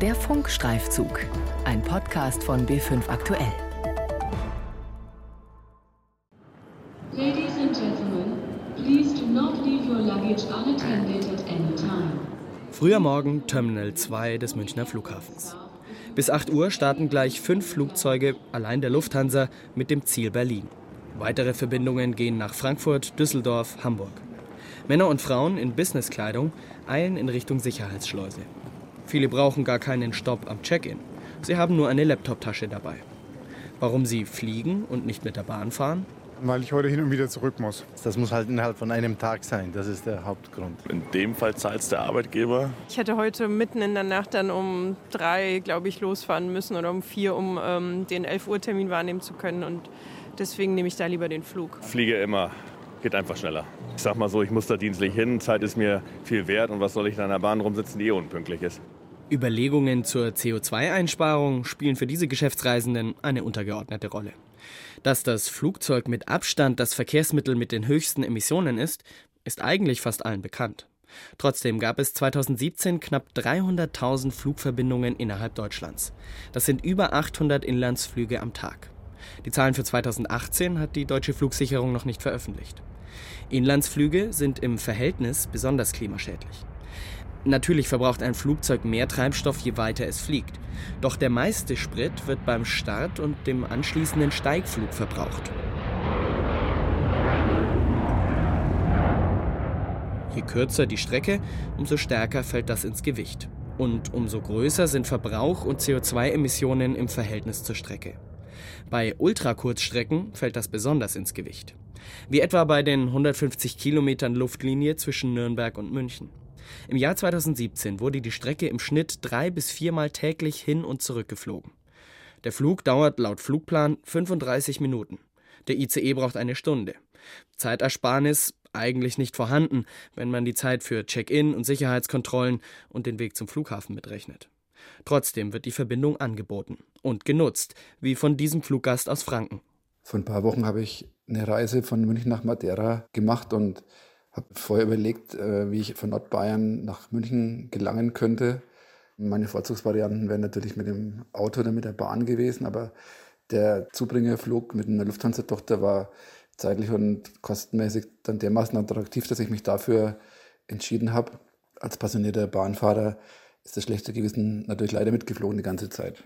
Der Funkstreifzug, ein Podcast von B5 Aktuell. Ladies and gentlemen, please do not leave your luggage unattended at any time. Früher Morgen Terminal 2 des Münchner Flughafens. Bis 8 Uhr starten gleich fünf Flugzeuge, allein der Lufthansa, mit dem Ziel Berlin. Weitere Verbindungen gehen nach Frankfurt, Düsseldorf, Hamburg. Männer und Frauen in Businesskleidung eilen in Richtung Sicherheitsschleuse. Viele brauchen gar keinen Stopp am Check-in. Sie haben nur eine Laptoptasche dabei. Warum sie fliegen und nicht mit der Bahn fahren? Weil ich heute hin und wieder zurück muss. Das muss halt innerhalb von einem Tag sein. Das ist der Hauptgrund. In dem Fall zahlt es der Arbeitgeber. Ich hätte heute mitten in der Nacht dann um drei, glaube ich, losfahren müssen oder um vier, um ähm, den 11 Uhr Termin wahrnehmen zu können. Und deswegen nehme ich da lieber den Flug. Fliege immer. Geht einfach schneller. Ich sag mal so, ich muss da dienstlich hin. Zeit ist mir viel wert. Und was soll ich da in der Bahn rumsitzen, die eh unpünktlich ist? Überlegungen zur CO2-Einsparung spielen für diese Geschäftsreisenden eine untergeordnete Rolle. Dass das Flugzeug mit Abstand das Verkehrsmittel mit den höchsten Emissionen ist, ist eigentlich fast allen bekannt. Trotzdem gab es 2017 knapp 300.000 Flugverbindungen innerhalb Deutschlands. Das sind über 800 Inlandsflüge am Tag. Die Zahlen für 2018 hat die deutsche Flugsicherung noch nicht veröffentlicht. Inlandsflüge sind im Verhältnis besonders klimaschädlich. Natürlich verbraucht ein Flugzeug mehr Treibstoff, je weiter es fliegt. Doch der meiste Sprit wird beim Start und dem anschließenden Steigflug verbraucht. Je kürzer die Strecke, umso stärker fällt das ins Gewicht. Und umso größer sind Verbrauch und CO2-Emissionen im Verhältnis zur Strecke. Bei Ultrakurzstrecken fällt das besonders ins Gewicht. Wie etwa bei den 150 Kilometern Luftlinie zwischen Nürnberg und München. Im Jahr 2017 wurde die Strecke im Schnitt drei bis viermal täglich hin und zurück geflogen. Der Flug dauert laut Flugplan 35 Minuten. Der ICE braucht eine Stunde. Zeitersparnis eigentlich nicht vorhanden, wenn man die Zeit für Check-in und Sicherheitskontrollen und den Weg zum Flughafen mitrechnet. Trotzdem wird die Verbindung angeboten und genutzt, wie von diesem Fluggast aus Franken. Vor ein paar Wochen habe ich eine Reise von München nach Madeira gemacht und habe vorher überlegt, äh, wie ich von Nordbayern nach München gelangen könnte. Meine Vorzugsvarianten wären natürlich mit dem Auto oder mit der Bahn gewesen, aber der Zubringerflug mit einer Lufthansa-Tochter war zeitlich und kostenmäßig dann dermaßen attraktiv, dass ich mich dafür entschieden habe. Als passionierter Bahnfahrer ist das schlechte Gewissen natürlich leider mitgeflogen die ganze Zeit.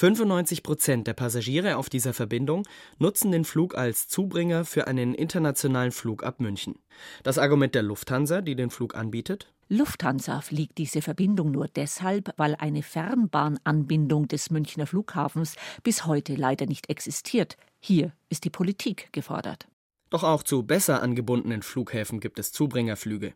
95 Prozent der Passagiere auf dieser Verbindung nutzen den Flug als Zubringer für einen internationalen Flug ab München. Das Argument der Lufthansa, die den Flug anbietet? Lufthansa fliegt diese Verbindung nur deshalb, weil eine Fernbahnanbindung des Münchner Flughafens bis heute leider nicht existiert. Hier ist die Politik gefordert. Doch auch zu besser angebundenen Flughäfen gibt es Zubringerflüge.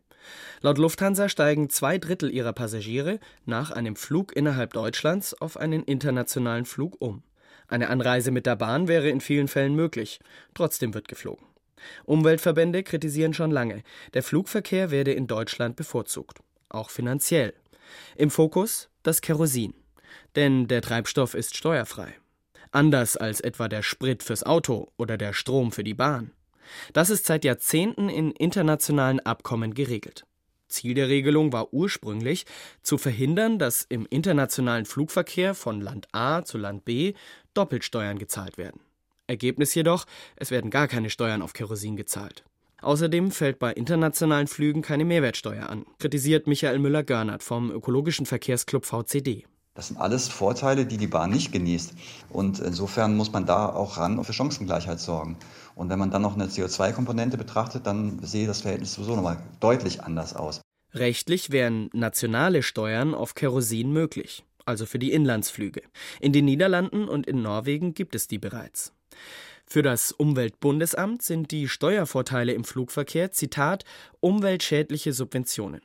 Laut Lufthansa steigen zwei Drittel ihrer Passagiere nach einem Flug innerhalb Deutschlands auf einen internationalen Flug um. Eine Anreise mit der Bahn wäre in vielen Fällen möglich. Trotzdem wird geflogen. Umweltverbände kritisieren schon lange, der Flugverkehr werde in Deutschland bevorzugt. Auch finanziell. Im Fokus das Kerosin. Denn der Treibstoff ist steuerfrei. Anders als etwa der Sprit fürs Auto oder der Strom für die Bahn. Das ist seit Jahrzehnten in internationalen Abkommen geregelt. Ziel der Regelung war ursprünglich, zu verhindern, dass im internationalen Flugverkehr von Land A zu Land B Doppelsteuern gezahlt werden. Ergebnis jedoch, es werden gar keine Steuern auf Kerosin gezahlt. Außerdem fällt bei internationalen Flügen keine Mehrwertsteuer an, kritisiert Michael Müller-Görnert vom ökologischen Verkehrsclub VCD. Das sind alles Vorteile, die die Bahn nicht genießt. Und insofern muss man da auch ran für Chancengleichheit sorgen. Und wenn man dann noch eine CO2-Komponente betrachtet, dann sehe das Verhältnis sowieso nochmal deutlich anders aus. Rechtlich wären nationale Steuern auf Kerosin möglich, also für die Inlandsflüge. In den Niederlanden und in Norwegen gibt es die bereits. Für das Umweltbundesamt sind die Steuervorteile im Flugverkehr, Zitat, umweltschädliche Subventionen.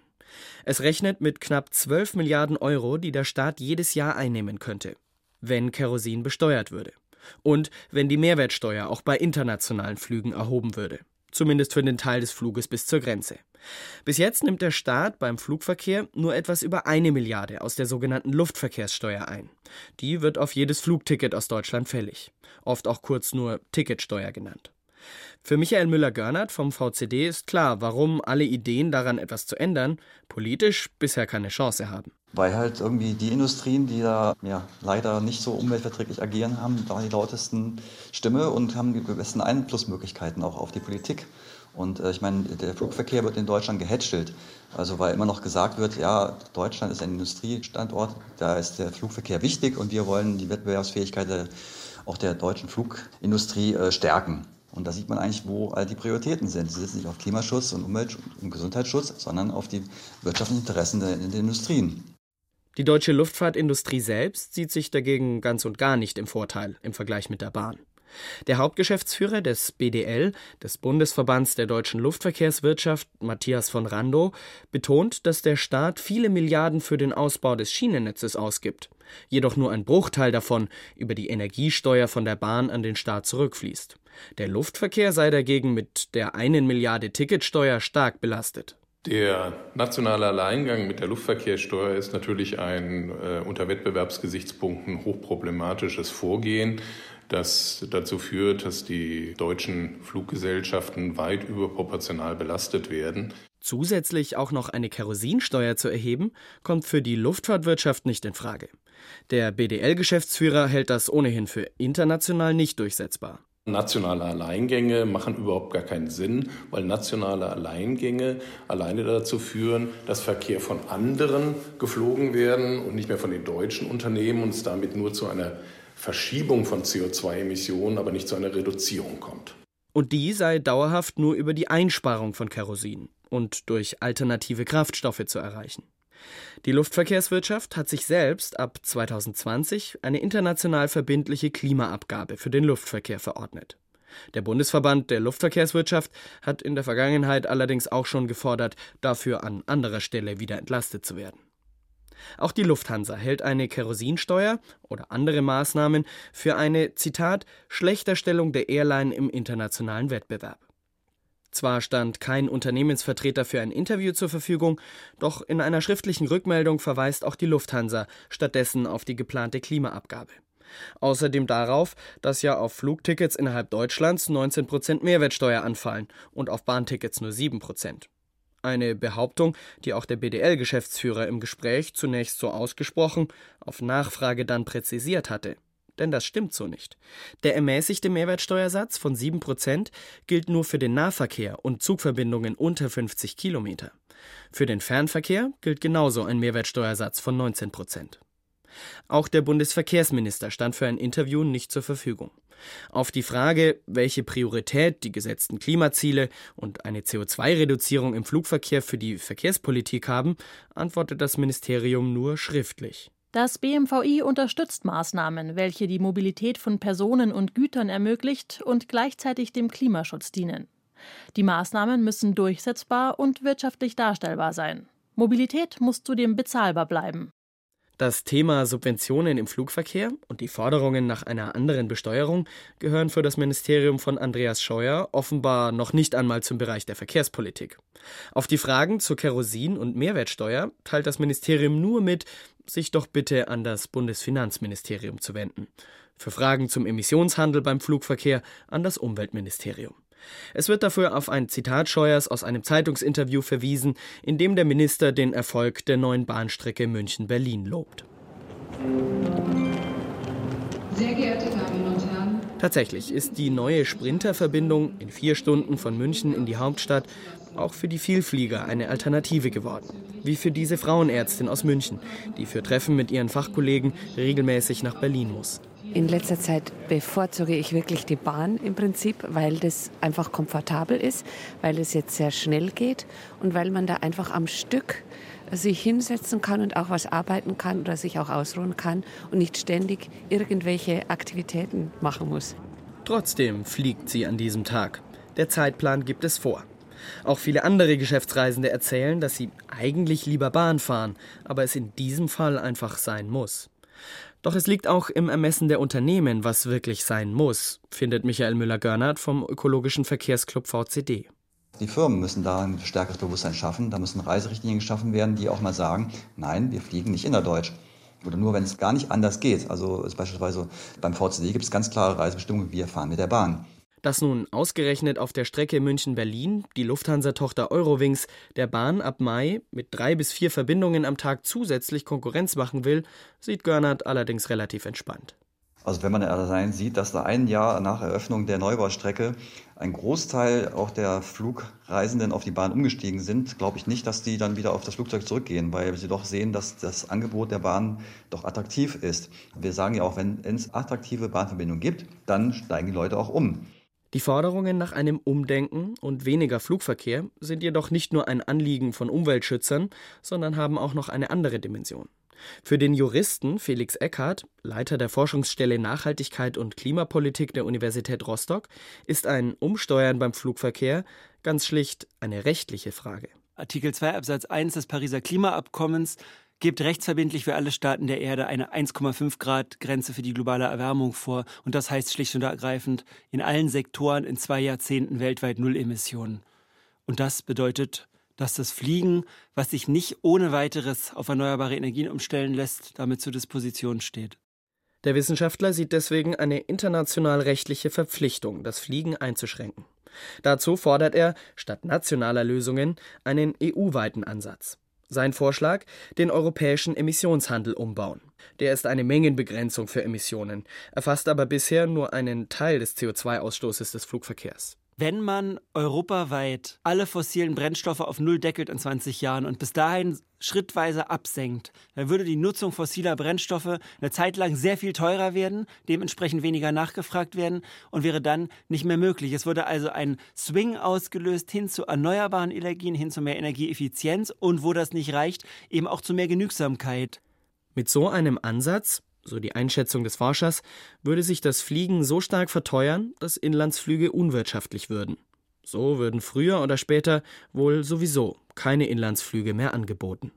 Es rechnet mit knapp 12 Milliarden Euro, die der Staat jedes Jahr einnehmen könnte, wenn Kerosin besteuert würde. Und wenn die Mehrwertsteuer auch bei internationalen Flügen erhoben würde. Zumindest für den Teil des Fluges bis zur Grenze. Bis jetzt nimmt der Staat beim Flugverkehr nur etwas über eine Milliarde aus der sogenannten Luftverkehrssteuer ein. Die wird auf jedes Flugticket aus Deutschland fällig. Oft auch kurz nur Ticketsteuer genannt. Für Michael Müller-Görnert vom VCD ist klar, warum alle Ideen daran etwas zu ändern politisch bisher keine Chance haben. Weil halt irgendwie die Industrien, die da ja, leider nicht so umweltverträglich agieren, haben da die lautesten Stimme und haben die besten Einflussmöglichkeiten auch auf die Politik. Und äh, ich meine, der Flugverkehr wird in Deutschland gehätschelt. Also weil immer noch gesagt wird, ja, Deutschland ist ein Industriestandort, da ist der Flugverkehr wichtig und wir wollen die Wettbewerbsfähigkeit der, auch der deutschen Flugindustrie äh, stärken. Und da sieht man eigentlich, wo all die Prioritäten sind. Sie sitzen nicht auf Klimaschutz und Umwelt- und Gesundheitsschutz, sondern auf die wirtschaftlichen Interessen der, der Industrien. Die deutsche Luftfahrtindustrie selbst sieht sich dagegen ganz und gar nicht im Vorteil im Vergleich mit der Bahn. Der Hauptgeschäftsführer des BDL, des Bundesverbands der deutschen Luftverkehrswirtschaft, Matthias von Randow, betont, dass der Staat viele Milliarden für den Ausbau des Schienennetzes ausgibt, jedoch nur ein Bruchteil davon über die Energiesteuer von der Bahn an den Staat zurückfließt. Der Luftverkehr sei dagegen mit der einen Milliarde Ticketsteuer stark belastet. Der nationale Alleingang mit der Luftverkehrssteuer ist natürlich ein äh, unter Wettbewerbsgesichtspunkten hochproblematisches Vorgehen, das dazu führt, dass die deutschen Fluggesellschaften weit überproportional belastet werden. Zusätzlich auch noch eine Kerosinsteuer zu erheben, kommt für die Luftfahrtwirtschaft nicht in Frage. Der BDL-Geschäftsführer hält das ohnehin für international nicht durchsetzbar. Nationale Alleingänge machen überhaupt gar keinen Sinn, weil nationale Alleingänge alleine dazu führen, dass Verkehr von anderen geflogen werden und nicht mehr von den deutschen Unternehmen und es damit nur zu einer Verschiebung von CO2-Emissionen, aber nicht zu einer Reduzierung kommt. Und die sei dauerhaft nur über die Einsparung von Kerosin und durch alternative Kraftstoffe zu erreichen. Die Luftverkehrswirtschaft hat sich selbst ab 2020 eine international verbindliche Klimaabgabe für den Luftverkehr verordnet. Der Bundesverband der Luftverkehrswirtschaft hat in der Vergangenheit allerdings auch schon gefordert, dafür an anderer Stelle wieder entlastet zu werden. Auch die Lufthansa hält eine Kerosinsteuer oder andere Maßnahmen für eine, Zitat, Schlechterstellung der Airline im internationalen Wettbewerb. Zwar stand kein Unternehmensvertreter für ein Interview zur Verfügung, doch in einer schriftlichen Rückmeldung verweist auch die Lufthansa stattdessen auf die geplante Klimaabgabe. Außerdem darauf, dass ja auf Flugtickets innerhalb Deutschlands 19 Prozent Mehrwertsteuer anfallen und auf Bahntickets nur 7 Prozent. Eine Behauptung, die auch der BDL-Geschäftsführer im Gespräch zunächst so ausgesprochen, auf Nachfrage dann präzisiert hatte. Denn das stimmt so nicht. Der ermäßigte Mehrwertsteuersatz von 7% gilt nur für den Nahverkehr und Zugverbindungen unter 50 Kilometer. Für den Fernverkehr gilt genauso ein Mehrwertsteuersatz von 19%. Auch der Bundesverkehrsminister stand für ein Interview nicht zur Verfügung. Auf die Frage, welche Priorität die gesetzten Klimaziele und eine CO2-Reduzierung im Flugverkehr für die Verkehrspolitik haben, antwortet das Ministerium nur schriftlich. Das BMVI unterstützt Maßnahmen, welche die Mobilität von Personen und Gütern ermöglicht und gleichzeitig dem Klimaschutz dienen. Die Maßnahmen müssen durchsetzbar und wirtschaftlich darstellbar sein. Mobilität muss zudem bezahlbar bleiben. Das Thema Subventionen im Flugverkehr und die Forderungen nach einer anderen Besteuerung gehören für das Ministerium von Andreas Scheuer offenbar noch nicht einmal zum Bereich der Verkehrspolitik. Auf die Fragen zur Kerosin- und Mehrwertsteuer teilt das Ministerium nur mit, sich doch bitte an das Bundesfinanzministerium zu wenden. Für Fragen zum Emissionshandel beim Flugverkehr an das Umweltministerium. Es wird dafür auf ein Zitat Scheuers aus einem Zeitungsinterview verwiesen, in dem der Minister den Erfolg der neuen Bahnstrecke München-Berlin lobt. Sehr geehrte Damen und Herren, Tatsächlich ist die neue Sprinterverbindung in vier Stunden von München in die Hauptstadt auch für die Vielflieger eine Alternative geworden. Wie für diese Frauenärztin aus München, die für Treffen mit ihren Fachkollegen regelmäßig nach Berlin muss. In letzter Zeit bevorzuge ich wirklich die Bahn im Prinzip, weil das einfach komfortabel ist, weil es jetzt sehr schnell geht und weil man da einfach am Stück sich hinsetzen kann und auch was arbeiten kann oder sich auch ausruhen kann und nicht ständig irgendwelche Aktivitäten machen muss. Trotzdem fliegt sie an diesem Tag. Der Zeitplan gibt es vor. Auch viele andere Geschäftsreisende erzählen, dass sie eigentlich lieber Bahn fahren, aber es in diesem Fall einfach sein muss. Doch es liegt auch im Ermessen der Unternehmen, was wirklich sein muss, findet Michael Müller-Görnert vom ökologischen Verkehrsclub VCD. Die Firmen müssen da ein stärkeres Bewusstsein schaffen. Da müssen Reiserichtlinien geschaffen werden, die auch mal sagen, nein, wir fliegen nicht innerdeutsch. Oder nur, wenn es gar nicht anders geht. Also beispielsweise beim VCD gibt es ganz klare Reisebestimmungen, wir fahren mit der Bahn. Dass nun ausgerechnet auf der Strecke München-Berlin die Lufthansa-Tochter Eurowings der Bahn ab Mai mit drei bis vier Verbindungen am Tag zusätzlich Konkurrenz machen will, sieht Görnert allerdings relativ entspannt. Also wenn man allein sieht, dass da ein Jahr nach Eröffnung der Neubaustrecke ein Großteil auch der Flugreisenden auf die Bahn umgestiegen sind, glaube ich nicht, dass die dann wieder auf das Flugzeug zurückgehen, weil sie doch sehen, dass das Angebot der Bahn doch attraktiv ist. Wir sagen ja auch, wenn es attraktive Bahnverbindungen gibt, dann steigen die Leute auch um. Die Forderungen nach einem Umdenken und weniger Flugverkehr sind jedoch nicht nur ein Anliegen von Umweltschützern, sondern haben auch noch eine andere Dimension. Für den Juristen Felix Eckhardt, Leiter der Forschungsstelle Nachhaltigkeit und Klimapolitik der Universität Rostock, ist ein Umsteuern beim Flugverkehr ganz schlicht eine rechtliche Frage. Artikel 2 Absatz 1 des Pariser Klimaabkommens gibt rechtsverbindlich für alle Staaten der Erde eine 1,5 Grad Grenze für die globale Erwärmung vor. Und das heißt schlicht und ergreifend in allen Sektoren in zwei Jahrzehnten weltweit Null Emissionen. Und das bedeutet dass das Fliegen, was sich nicht ohne weiteres auf erneuerbare Energien umstellen lässt, damit zur Disposition steht. Der Wissenschaftler sieht deswegen eine international rechtliche Verpflichtung, das Fliegen einzuschränken. Dazu fordert er, statt nationaler Lösungen, einen EU-weiten Ansatz. Sein Vorschlag, den europäischen Emissionshandel umbauen. Der ist eine Mengenbegrenzung für Emissionen, erfasst aber bisher nur einen Teil des CO2-Ausstoßes des Flugverkehrs wenn man europaweit alle fossilen Brennstoffe auf Null deckelt in 20 Jahren und bis dahin schrittweise absenkt, dann würde die Nutzung fossiler Brennstoffe eine Zeit lang sehr viel teurer werden, dementsprechend weniger nachgefragt werden und wäre dann nicht mehr möglich. Es würde also ein Swing ausgelöst hin zu erneuerbaren Energien, hin zu mehr Energieeffizienz und wo das nicht reicht, eben auch zu mehr Genügsamkeit. Mit so einem Ansatz so die Einschätzung des Forschers, würde sich das Fliegen so stark verteuern, dass Inlandsflüge unwirtschaftlich würden. So würden früher oder später wohl sowieso keine Inlandsflüge mehr angeboten.